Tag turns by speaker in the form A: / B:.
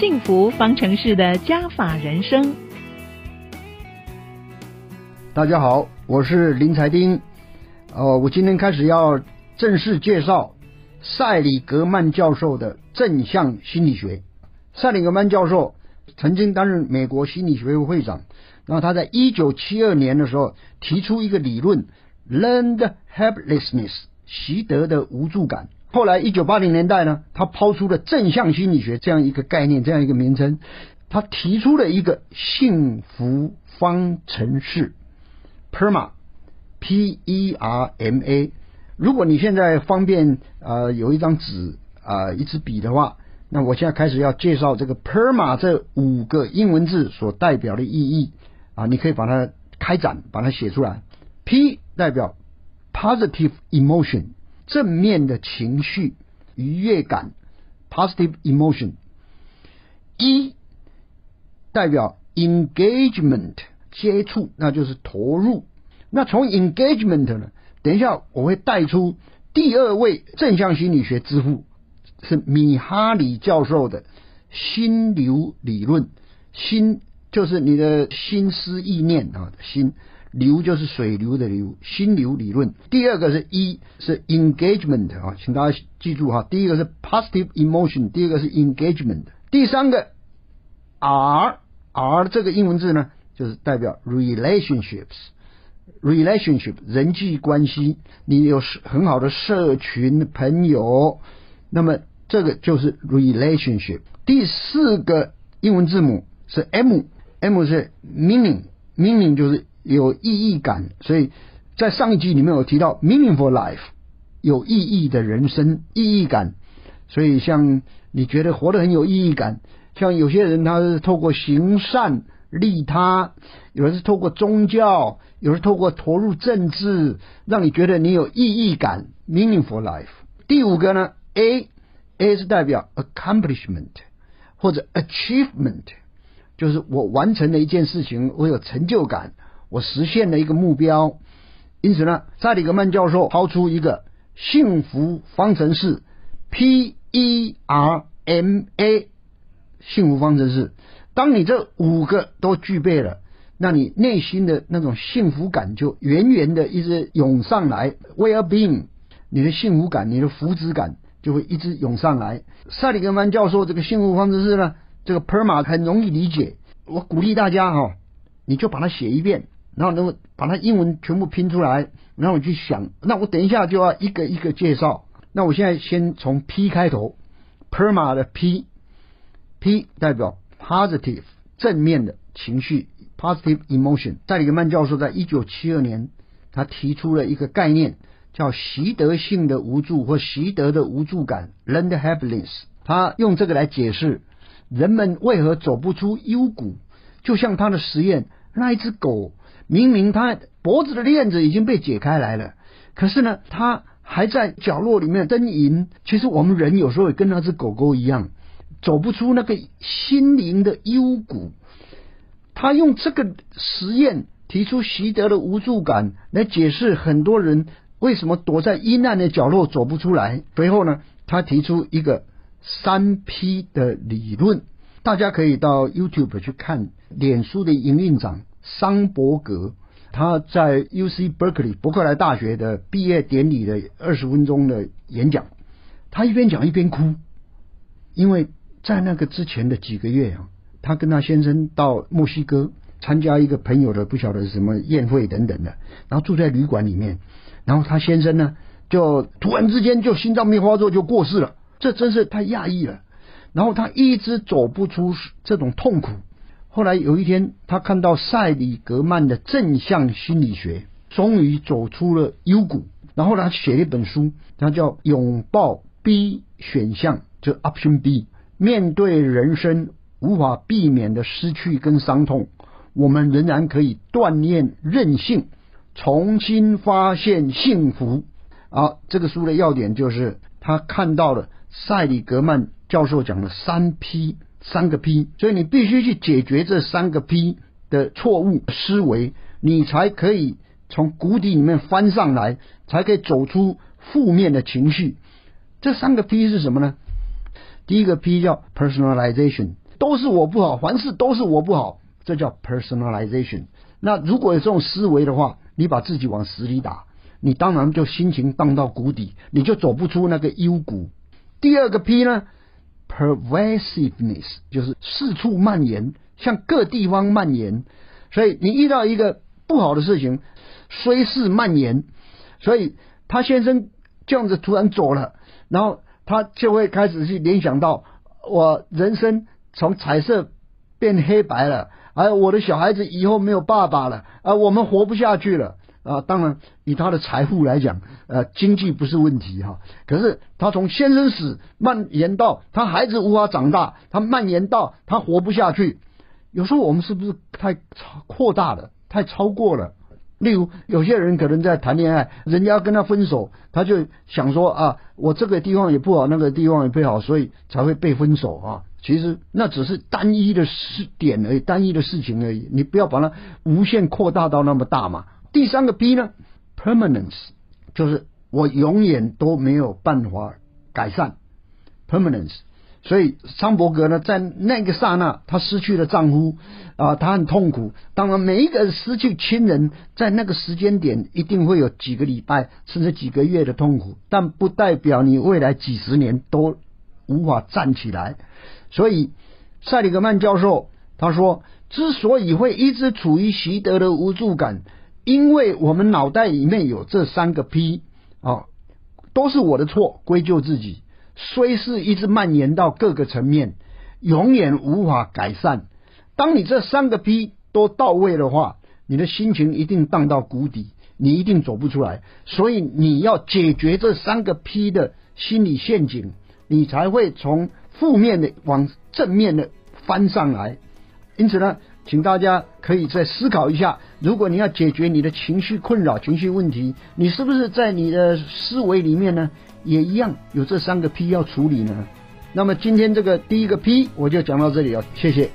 A: 幸福方程式的加法人生。
B: 大家好，我是林财丁。呃，我今天开始要正式介绍塞里格曼教授的正向心理学。塞里格曼教授曾经担任美国心理学会会长，然后他在一九七二年的时候提出一个理论，learned helplessness，习得的无助感。后来一九八零年代呢，他抛出了正向心理学这样一个概念，这样一个名称，他提出了一个幸福方程式。PERMA，P-E-R-M-A。如果你现在方便呃有一张纸啊、呃、一支笔的话，那我现在开始要介绍这个 PERMA 这五个英文字所代表的意义啊，你可以把它开展，把它写出来。P 代表 positive emotion，正面的情绪愉悦感，positive emotion。一代表 engagement。接触，那就是投入。那从 engagement 呢？等一下我会带出第二位正向心理学之父，是米哈里教授的心流理论。心就是你的心思意念啊，心流就是水流的流，心流理论。第二个是 E 是 engagement 啊，请大家记住哈，第一个是 positive emotion，第二个是 engagement，第三个 R R 这个英文字呢？就是代表 relationships，relationship 人际关系，你有很好的社群朋友，那么这个就是 relationship。第四个英文字母是 M，M 是 meaning，meaning 就是有意义感。所以在上一集里面有提到 meaningful life，有意义的人生，意义感。所以像你觉得活得很有意义感，像有些人他是透过行善。利他，有人是透过宗教，有人透过投入政治，让你觉得你有意义感 （meaningful life）。第五个呢，A，A 是代表 accomplishment 或者 achievement，就是我完成了一件事情，我有成就感，我实现了一个目标。因此呢，塞里格曼教授抛出一个幸福方程式 （P-E-R-M-A），幸福方程式。当你这五个都具备了，那你内心的那种幸福感就源源的一直涌上来，well-being，你的幸福感、你的福祉感就会一直涌上来。塞里格曼教授这个幸福方程式呢，这个 PERMA 很容易理解，我鼓励大家哈、哦，你就把它写一遍，然后能够把它英文全部拼出来，然后你去想。那我等一下就要一个一个介绍。那我现在先从 P 开头，PERMA 的 P，P 代表。Positive 正面的情绪，positive emotion。戴里格曼教授在一九七二年，他提出了一个概念，叫习得性的无助或习得的无助感 （learned helplessness）。他用这个来解释人们为何走不出幽谷。就像他的实验，那一只狗明明他脖子的链子已经被解开来了，可是呢，他还在角落里面呻吟。其实我们人有时候也跟那只狗狗一样。走不出那个心灵的幽谷，他用这个实验提出习得的无助感来解释很多人为什么躲在阴暗的角落走不出来。随后呢，他提出一个三 P 的理论，大家可以到 YouTube 去看脸书的营运长桑伯格，他在 UC Berkeley 伯克莱大学的毕业典礼的二十分钟的演讲，他一边讲一边哭，因为。在那个之前的几个月啊，他跟他先生到墨西哥参加一个朋友的不晓得什么宴会等等的，然后住在旅馆里面，然后他先生呢就突然之间就心脏病发作就过世了，这真是太讶异了。然后他一直走不出这种痛苦，后来有一天他看到塞里格曼的正向心理学，终于走出了幽谷，然后他写了一本书，他叫拥抱 B 选项，就 Option B。面对人生无法避免的失去跟伤痛，我们仍然可以锻炼韧性，重新发现幸福。啊，这个书的要点就是他看到了塞里格曼教授讲的三 P，三个 P，所以你必须去解决这三个 P 的错误思维，你才可以从谷底里面翻上来，才可以走出负面的情绪。这三个 P 是什么呢？第一个 P 叫 personalization，都是我不好，凡事都是我不好，这叫 personalization。那如果有这种思维的话，你把自己往死里打，你当然就心情荡到谷底，你就走不出那个幽谷。第二个 P 呢，pervasiveness 就是四处蔓延，向各地方蔓延。所以你遇到一个不好的事情，虽是蔓延，所以他先生这样子突然走了，然后他就会开始去联想到，我人生从彩色变黑白了，而我的小孩子以后没有爸爸了，而我们活不下去了。啊，当然以他的财富来讲，呃，经济不是问题哈。可是他从先生死蔓延到他孩子无法长大，他蔓延到他活不下去。有时候我们是不是太超扩大了，太超过了？例如有些人可能在谈恋爱，人家跟他分手，他就想说啊，我这个地方也不好，那个地方也不好，所以才会被分手啊。其实那只是单一的事点而已，单一的事情而已。你不要把它无限扩大到那么大嘛。第三个 P 呢，permanence，就是我永远都没有办法改善，permanence。所以桑伯格呢，在那个刹那，她失去了丈夫啊，她很痛苦。当然，每一个失去亲人，在那个时间点，一定会有几个礼拜甚至几个月的痛苦，但不代表你未来几十年都无法站起来。所以，塞里格曼教授他说，之所以会一直处于习得的无助感，因为我们脑袋里面有这三个 P 啊，都是我的错，归咎自己。虽是一直蔓延到各个层面，永远无法改善。当你这三个 P 都到位的话，你的心情一定荡到谷底，你一定走不出来。所以你要解决这三个 P 的心理陷阱，你才会从负面的往正面的翻上来。因此呢，请大家可以再思考一下：如果你要解决你的情绪困扰、情绪问题，你是不是在你的思维里面呢？也一样有这三个 P 要处理呢。那么今天这个第一个 P 我就讲到这里了，谢谢。